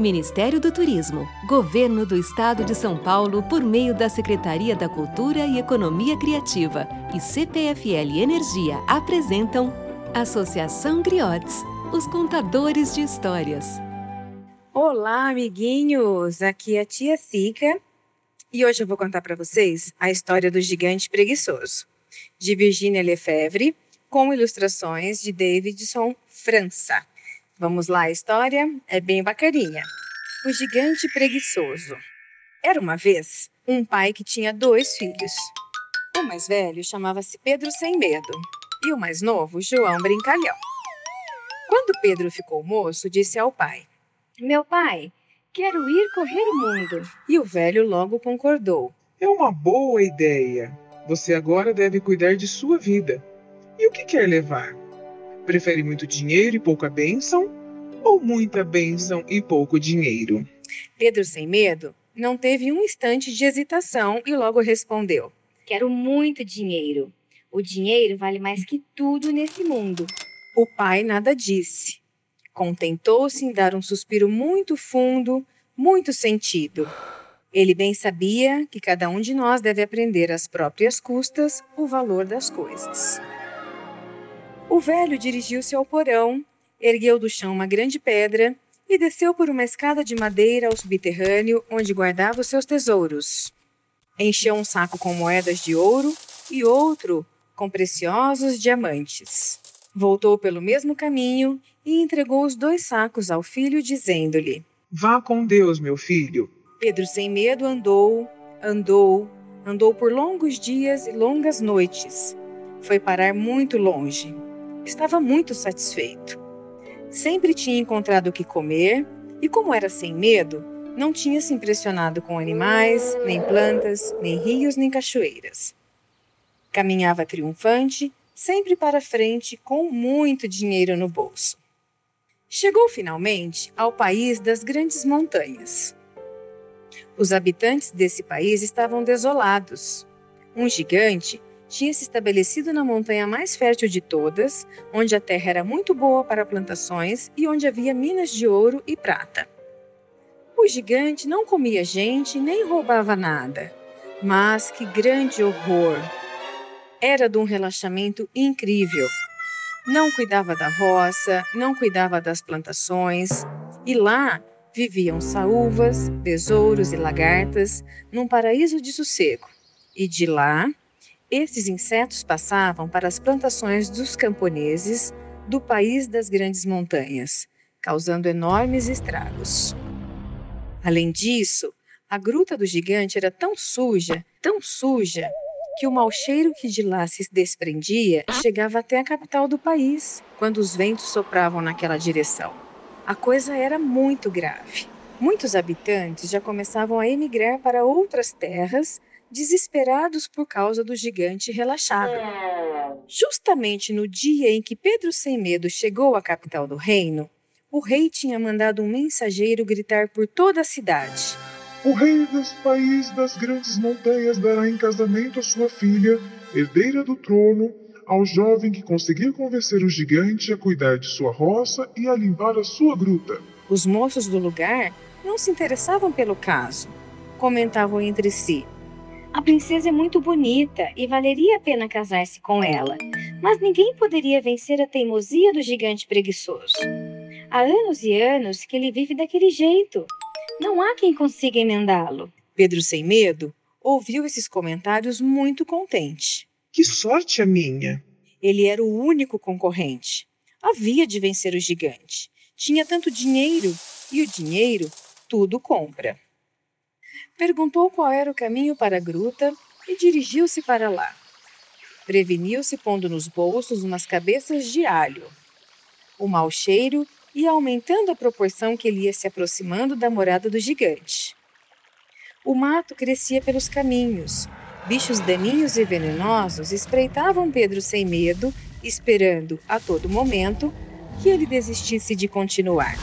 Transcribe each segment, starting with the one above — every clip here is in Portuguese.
Ministério do Turismo, Governo do Estado de São Paulo, por meio da Secretaria da Cultura e Economia Criativa e CPFL Energia apresentam Associação Griotes, os contadores de histórias. Olá, amiguinhos! Aqui é a tia Cica e hoje eu vou contar para vocês a história do gigante preguiçoso, de Virginia Lefebvre, com ilustrações de Davidson França. Vamos lá, a história é bem bacaninha. O gigante preguiçoso. Era uma vez um pai que tinha dois filhos. O mais velho chamava-se Pedro Sem Medo e o mais novo, João Brincalhão. Quando Pedro ficou moço, disse ao pai: Meu pai, quero ir correr o mundo. E o velho logo concordou: É uma boa ideia. Você agora deve cuidar de sua vida. E o que quer levar? Prefere muito dinheiro e pouca bênção? Ou muita bênção e pouco dinheiro? Pedro, sem medo, não teve um instante de hesitação e logo respondeu: Quero muito dinheiro. O dinheiro vale mais que tudo nesse mundo. O pai nada disse. Contentou-se em dar um suspiro muito fundo, muito sentido. Ele bem sabia que cada um de nós deve aprender às próprias custas o valor das coisas. O velho dirigiu-se ao porão, ergueu do chão uma grande pedra e desceu por uma escada de madeira ao subterrâneo onde guardava os seus tesouros. Encheu um saco com moedas de ouro e outro com preciosos diamantes. Voltou pelo mesmo caminho e entregou os dois sacos ao filho, dizendo-lhe: Vá com Deus, meu filho. Pedro, sem medo, andou, andou, andou por longos dias e longas noites. Foi parar muito longe estava muito satisfeito. Sempre tinha encontrado o que comer e, como era sem medo, não tinha se impressionado com animais, nem plantas, nem rios, nem cachoeiras. Caminhava triunfante, sempre para frente, com muito dinheiro no bolso. Chegou finalmente ao país das grandes montanhas. Os habitantes desse país estavam desolados. Um gigante tinha se estabelecido na montanha mais fértil de todas, onde a terra era muito boa para plantações e onde havia minas de ouro e prata. O gigante não comia gente nem roubava nada. Mas que grande horror! Era de um relaxamento incrível. Não cuidava da roça, não cuidava das plantações, e lá viviam saúvas, besouros e lagartas num paraíso de sossego. E de lá esses insetos passavam para as plantações dos camponeses do país das grandes montanhas, causando enormes estragos. Além disso, a gruta do gigante era tão suja, tão suja, que o mau cheiro que de lá se desprendia chegava até a capital do país, quando os ventos sopravam naquela direção. A coisa era muito grave. Muitos habitantes já começavam a emigrar para outras terras desesperados por causa do gigante relaxado. Justamente no dia em que Pedro Sem Medo chegou à capital do reino, o rei tinha mandado um mensageiro gritar por toda a cidade. O rei dos países das grandes montanhas dará em casamento a sua filha, herdeira do trono, ao jovem que conseguir convencer o gigante a cuidar de sua roça e a limpar a sua gruta. Os moços do lugar não se interessavam pelo caso. Comentavam entre si: a princesa é muito bonita e valeria a pena casar-se com ela, mas ninguém poderia vencer a teimosia do gigante preguiçoso. Há anos e anos que ele vive daquele jeito. Não há quem consiga emendá-lo. Pedro, sem medo, ouviu esses comentários muito contente. Que sorte a minha! Ele era o único concorrente. Havia de vencer o gigante. Tinha tanto dinheiro e o dinheiro tudo compra. Perguntou qual era o caminho para a gruta e dirigiu-se para lá. Preveniu-se pondo nos bolsos umas cabeças de alho. O mau cheiro ia aumentando à proporção que ele ia se aproximando da morada do gigante. O mato crescia pelos caminhos. Bichos daninhos e venenosos espreitavam Pedro sem medo, esperando, a todo momento, que ele desistisse de continuar.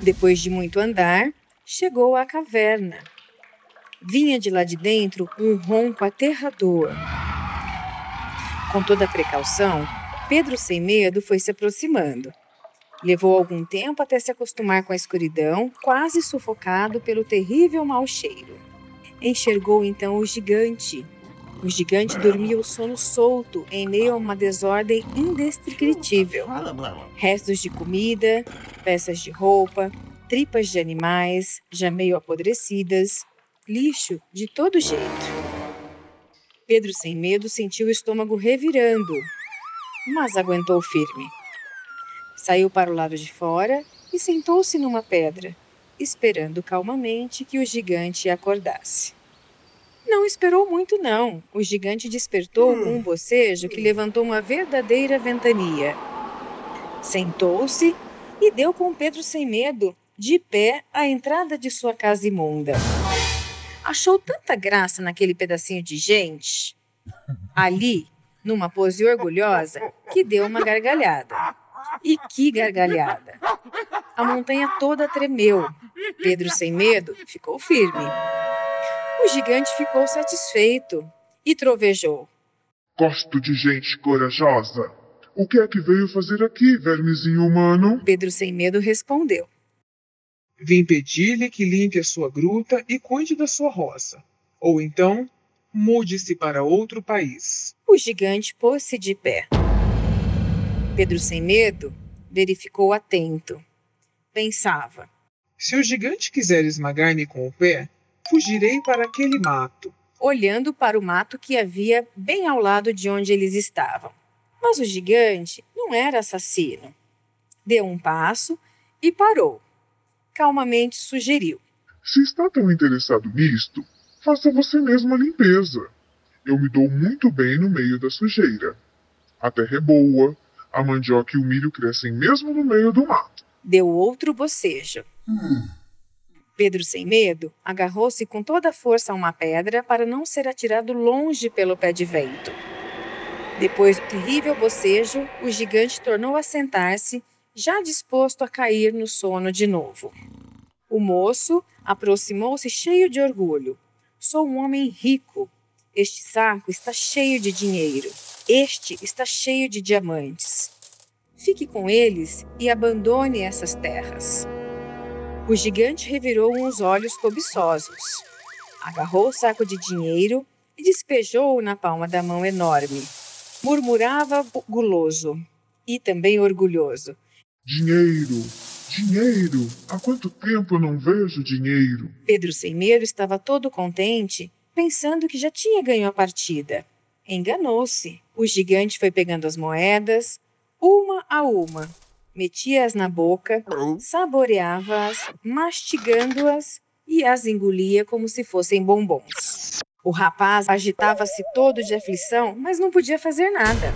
Depois de muito andar, chegou à caverna. Vinha de lá de dentro um ronco aterrador. Com toda a precaução, Pedro, sem medo, foi se aproximando. Levou algum tempo até se acostumar com a escuridão, quase sufocado pelo terrível mau cheiro. Enxergou então o gigante. O gigante dormia o sono solto em meio a uma desordem indescritível. Restos de comida, peças de roupa, tripas de animais, já meio apodrecidas, lixo de todo jeito. Pedro, sem medo, sentiu o estômago revirando, mas aguentou firme. Saiu para o lado de fora e sentou-se numa pedra, esperando calmamente que o gigante acordasse. Não esperou muito, não. O gigante despertou com um bocejo que levantou uma verdadeira ventania. Sentou-se e deu com Pedro sem medo, de pé, à entrada de sua casa imunda achou tanta graça naquele pedacinho de gente, ali, numa pose orgulhosa, que deu uma gargalhada. E que gargalhada! A montanha toda tremeu. Pedro, sem medo, ficou firme. O gigante ficou satisfeito e trovejou. Gosto de gente corajosa. O que é que veio fazer aqui, vermezinho humano? Pedro, sem medo, respondeu. Vim pedir-lhe que limpe a sua gruta e cuide da sua roça. Ou então, mude-se para outro país. O gigante pôs-se de pé. Pedro, sem medo, verificou atento. Pensava: Se o gigante quiser esmagar-me com o pé, fugirei para aquele mato. Olhando para o mato que havia bem ao lado de onde eles estavam. Mas o gigante não era assassino. Deu um passo e parou calmamente sugeriu. Se está tão interessado nisto, faça você mesmo a limpeza. Eu me dou muito bem no meio da sujeira. A terra é boa, a mandioca e o milho crescem mesmo no meio do mato. Deu outro bocejo. Hum. Pedro, sem medo, agarrou-se com toda a força a uma pedra para não ser atirado longe pelo pé de vento. Depois do terrível bocejo, o gigante tornou a sentar-se já disposto a cair no sono de novo. O moço aproximou-se cheio de orgulho. Sou um homem rico. Este saco está cheio de dinheiro. Este está cheio de diamantes. Fique com eles e abandone essas terras. O gigante revirou uns olhos cobiçosos. Agarrou o saco de dinheiro e despejou-o na palma da mão enorme. Murmurava guloso e também orgulhoso. Dinheiro, dinheiro. Há quanto tempo eu não vejo dinheiro? Pedro sem medo estava todo contente, pensando que já tinha ganho a partida. Enganou-se. O gigante foi pegando as moedas, uma a uma, metia-as na boca, saboreava-as, mastigando-as e as engolia como se fossem bombons. O rapaz agitava-se todo de aflição, mas não podia fazer nada.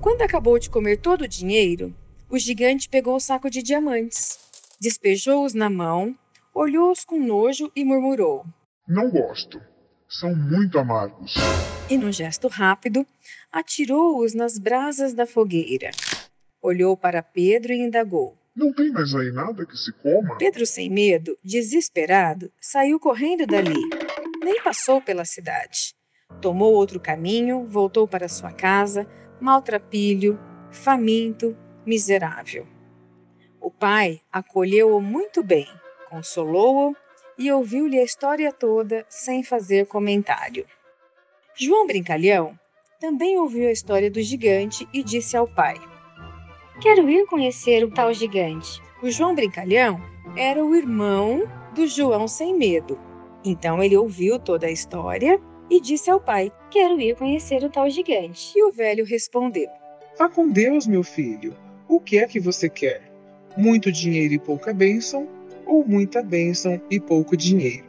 Quando acabou de comer todo o dinheiro, o gigante pegou o saco de diamantes, despejou-os na mão, olhou-os com nojo e murmurou: Não gosto. São muito amargos. E num gesto rápido, atirou-os nas brasas da fogueira. Olhou para Pedro e indagou: Não tem mais aí nada que se coma? Pedro, sem medo, desesperado, saiu correndo dali. Nem passou pela cidade. Tomou outro caminho, voltou para sua casa, maltrapilho, faminto, miserável. O pai acolheu-o muito bem, consolou-o e ouviu-lhe a história toda sem fazer comentário. João Brincalhão também ouviu a história do gigante e disse ao pai: Quero ir conhecer o tal gigante. O João Brincalhão era o irmão do João Sem Medo. Então ele ouviu toda a história e disse ao pai: Quero ir conhecer o tal gigante. E o velho respondeu: Vá com Deus, meu filho. O que é que você quer? Muito dinheiro e pouca bênção, ou muita bênção e pouco dinheiro?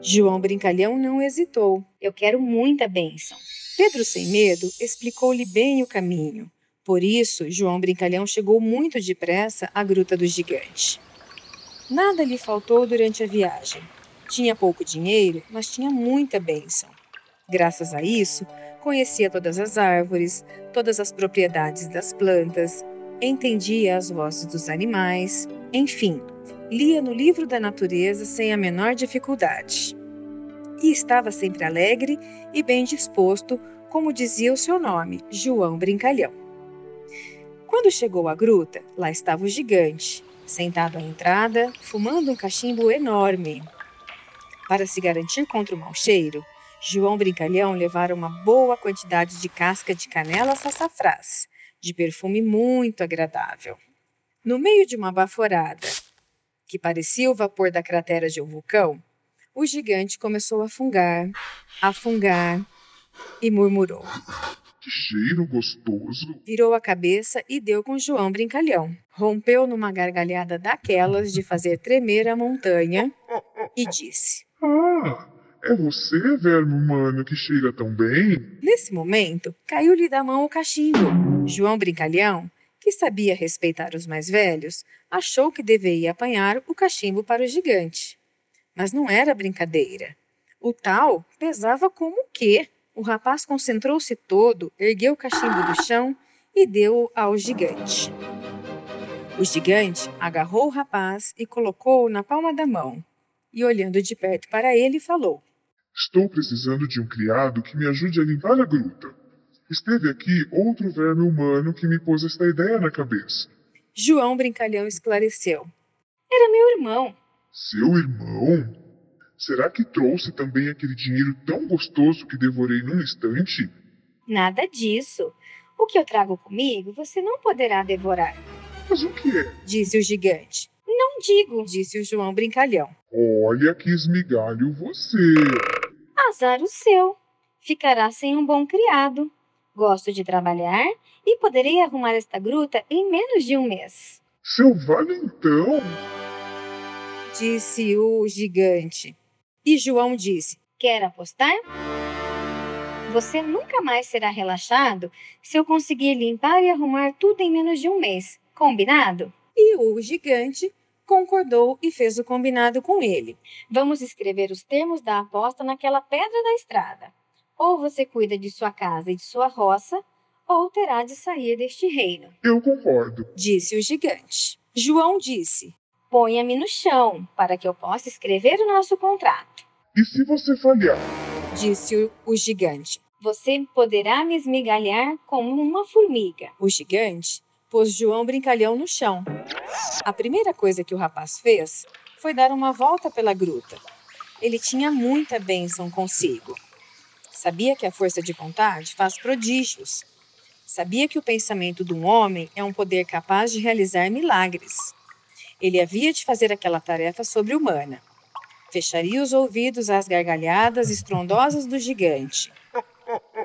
João Brincalhão não hesitou. Eu quero muita bênção. Pedro, sem medo, explicou-lhe bem o caminho. Por isso, João Brincalhão chegou muito depressa à Gruta do Gigante. Nada lhe faltou durante a viagem. Tinha pouco dinheiro, mas tinha muita bênção. Graças a isso, conhecia todas as árvores, todas as propriedades das plantas, entendia as vozes dos animais, enfim, lia no livro da natureza sem a menor dificuldade. E estava sempre alegre e bem disposto, como dizia o seu nome, João Brincalhão. Quando chegou à gruta, lá estava o gigante, sentado à entrada, fumando um cachimbo enorme. Para se garantir contra o mau cheiro, João Brincalhão levara uma boa quantidade de casca de canela sassafrás, de perfume muito agradável. No meio de uma baforada, que parecia o vapor da cratera de um vulcão, o gigante começou a fungar, a fungar e murmurou. Que cheiro gostoso! Virou a cabeça e deu com João Brincalhão. Rompeu numa gargalhada daquelas de fazer tremer a montanha e disse: Ah, é você, verme humano, que cheira tão bem? Nesse momento, caiu-lhe da mão o cachimbo. João Brincalhão, que sabia respeitar os mais velhos, achou que deveria apanhar o cachimbo para o gigante. Mas não era brincadeira. O tal pesava como o quê? O rapaz concentrou-se todo, ergueu o cachimbo do chão e deu-o ao gigante. O gigante agarrou o rapaz e colocou-o na palma da mão. E olhando de perto para ele, falou: Estou precisando de um criado que me ajude a limpar a gruta. Esteve aqui outro verme humano que me pôs esta ideia na cabeça. João Brincalhão esclareceu: Era meu irmão. Seu irmão? Será que trouxe também aquele dinheiro tão gostoso que devorei num instante? Nada disso. O que eu trago comigo você não poderá devorar. Mas o que é? Disse o gigante. Não digo, disse o João Brincalhão. Olha que esmigalho você. Azar o seu. Ficará sem um bom criado. Gosto de trabalhar e poderei arrumar esta gruta em menos de um mês. Seu valentão! Disse o gigante. E João disse: Quer apostar? Você nunca mais será relaxado se eu conseguir limpar e arrumar tudo em menos de um mês. Combinado? E o gigante concordou e fez o combinado com ele. Vamos escrever os termos da aposta naquela pedra da estrada. Ou você cuida de sua casa e de sua roça, ou terá de sair deste reino. Eu concordo, disse o gigante. João disse: Ponha-me no chão para que eu possa escrever o nosso contrato. E se você falhar? Disse o, gigante. Você poderá me esmigalhar como uma formiga. O gigante pôs João Brincalhão no chão. A primeira coisa que o rapaz fez foi dar uma volta pela gruta. Ele tinha muita bênção consigo. Sabia que a força de vontade faz prodígios. Sabia que o pensamento de um homem é um poder capaz de realizar milagres. Ele havia de fazer aquela tarefa sobre-humana. Fecharia os ouvidos às gargalhadas estrondosas do gigante.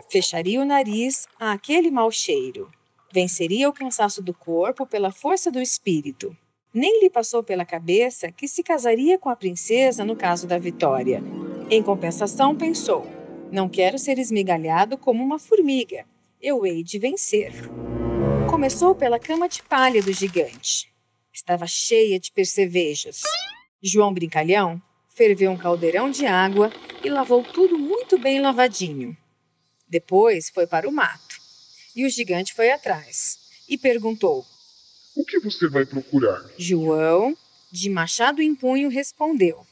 Fecharia o nariz àquele mau cheiro. Venceria o cansaço do corpo pela força do espírito. Nem lhe passou pela cabeça que se casaria com a princesa no caso da vitória. Em compensação, pensou: não quero ser esmigalhado como uma formiga. Eu hei de vencer. Começou pela cama de palha do gigante. Estava cheia de percevejos. João Brincalhão ferveu um caldeirão de água e lavou tudo muito bem lavadinho. Depois foi para o mato. E o gigante foi atrás e perguntou: O que você vai procurar? João, de machado em punho, respondeu: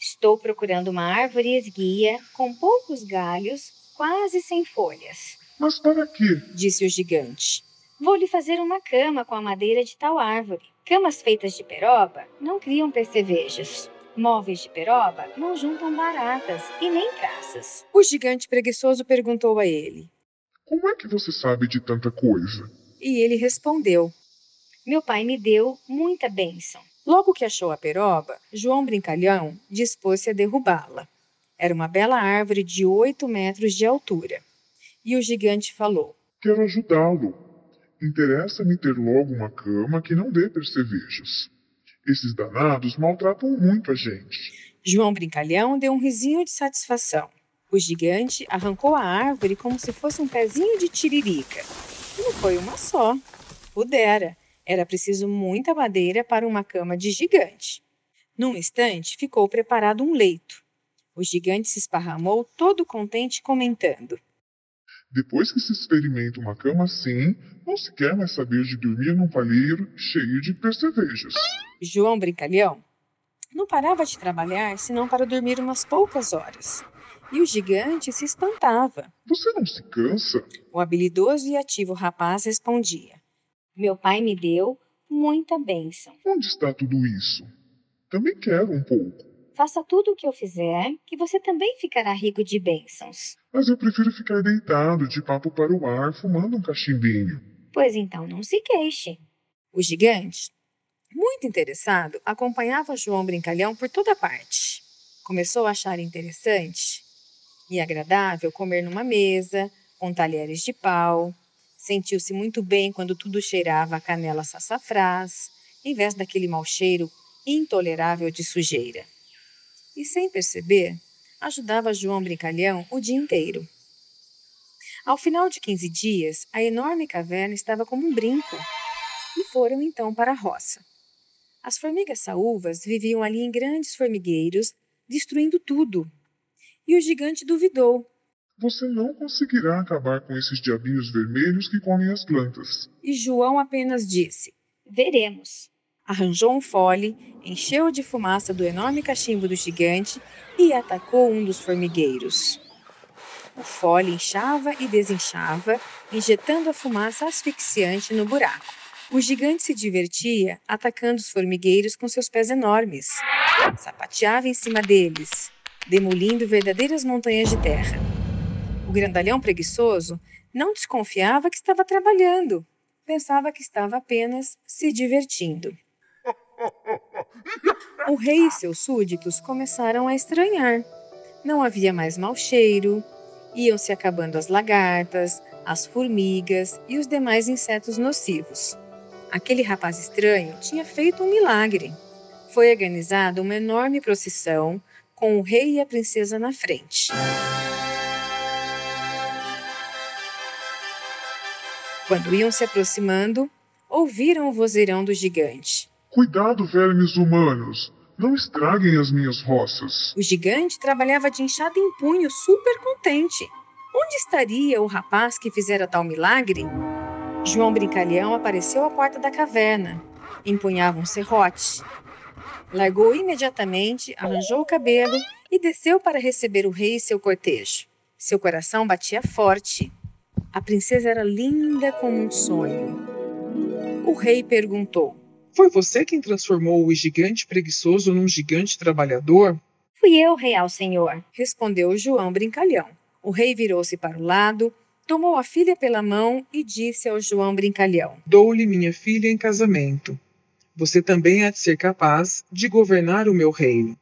Estou procurando uma árvore esguia com poucos galhos, quase sem folhas. Mas para quê? Disse o gigante. Vou lhe fazer uma cama com a madeira de tal árvore. Camas feitas de peroba não criam percevejos. Móveis de peroba não juntam baratas e nem traças. O gigante preguiçoso perguntou a ele: Como é que você sabe de tanta coisa? E ele respondeu: Meu pai me deu muita bênção. Logo que achou a peroba, João Brincalhão dispôs-se a derrubá-la. Era uma bela árvore de oito metros de altura. E o gigante falou: Quero ajudá-lo. Interessa-me ter logo uma cama que não dê percevejos. Esses danados maltratam muito a gente. João Brincalhão deu um risinho de satisfação. O gigante arrancou a árvore como se fosse um pezinho de tiririca. E não foi uma só. Pudera. Era preciso muita madeira para uma cama de gigante. Num instante, ficou preparado um leito. O gigante se esparramou todo contente, comentando: Depois que se experimenta uma cama assim, não se quer mais saber de dormir num palheiro cheio de percevejos. João Brincalhão não parava de trabalhar senão para dormir umas poucas horas. E o gigante se espantava. Você não se cansa? O habilidoso e ativo rapaz respondia: Meu pai me deu muita bênção. Onde está tudo isso? Também quero um pouco. Faça tudo o que eu fizer, que você também ficará rico de bênçãos. Mas eu prefiro ficar deitado, de papo para o ar, fumando um cachimbinho. Pois então não se queixe. O gigante, muito interessado, acompanhava João Brincalhão por toda parte. Começou a achar interessante e agradável comer numa mesa, com talheres de pau. Sentiu-se muito bem quando tudo cheirava a canela sassafrás, em vez daquele mau cheiro intolerável de sujeira. E sem perceber, ajudava João Brincalhão o dia inteiro. Ao final de 15 dias, a enorme caverna estava como um brinco, e foram então para a roça. As formigas saúvas viviam ali em grandes formigueiros, destruindo tudo. E o gigante duvidou. Você não conseguirá acabar com esses diabinhos vermelhos que comem as plantas. E João apenas disse: Veremos. Arranjou um fole, encheu de fumaça do enorme cachimbo do gigante e atacou um dos formigueiros. O fole inchava e desinchava, injetando a fumaça asfixiante no buraco. O gigante se divertia atacando os formigueiros com seus pés enormes. Sapateava em cima deles, demolindo verdadeiras montanhas de terra. O grandalhão preguiçoso não desconfiava que estava trabalhando, pensava que estava apenas se divertindo. O rei e seus súditos começaram a estranhar. Não havia mais mau cheiro, iam se acabando as lagartas, as formigas e os demais insetos nocivos. Aquele rapaz estranho tinha feito um milagre. Foi organizada uma enorme procissão com o rei e a princesa na frente. Quando iam se aproximando, ouviram o vozeirão do gigante. Cuidado, vermes humanos! Não estraguem as minhas roças. O gigante trabalhava de enxada em punho, super contente. Onde estaria o rapaz que fizera tal milagre? João Brincalhão apareceu à porta da caverna. Empunhava um serrote. Largou imediatamente, arranjou o cabelo e desceu para receber o rei e seu cortejo. Seu coração batia forte. A princesa era linda como um sonho. O rei perguntou: Foi você quem transformou o gigante preguiçoso num gigante trabalhador? Fui eu, real senhor, respondeu João Brincalhão. O rei virou-se para o lado, tomou a filha pela mão e disse ao João Brincalhão: Dou-lhe minha filha em casamento. Você também há de ser capaz de governar o meu reino.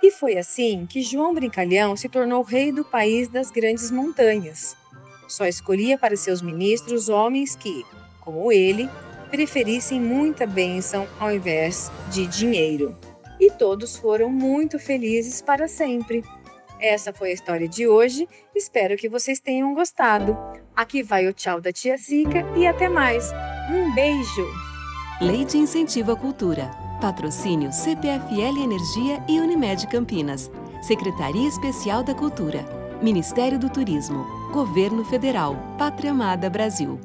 E foi assim que João Brincalhão se tornou rei do país das grandes montanhas. Só escolhia para seus ministros homens que, como ele, preferissem muita bênção ao invés de dinheiro. E todos foram muito felizes para sempre. Essa foi a história de hoje. Espero que vocês tenham gostado. Aqui vai o tchau da tia Zica e até mais. Um beijo! Lei de Incentivo à Cultura. Patrocínio CPFL Energia e Unimed Campinas. Secretaria Especial da Cultura. Ministério do Turismo. Governo Federal. Pátria Amada Brasil.